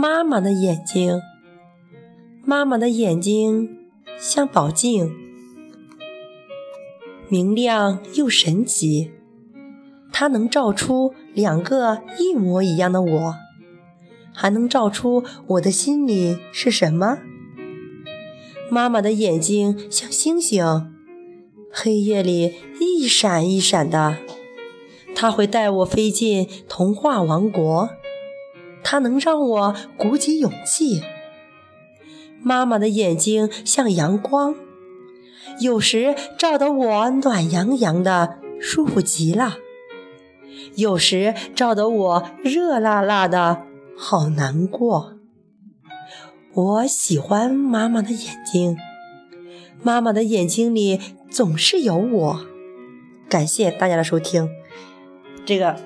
妈妈的眼睛，妈妈的眼睛像宝镜，明亮又神奇。它能照出两个一模一样的我，还能照出我的心里是什么。妈妈的眼睛像星星，黑夜里一闪一闪的。它会带我飞进童话王国，它能让我鼓起勇气。妈妈的眼睛像阳光，有时照得我暖洋洋的，舒服极了。有时照得我热辣辣的，好难过。我喜欢妈妈的眼睛，妈妈的眼睛里总是有我。感谢大家的收听，这个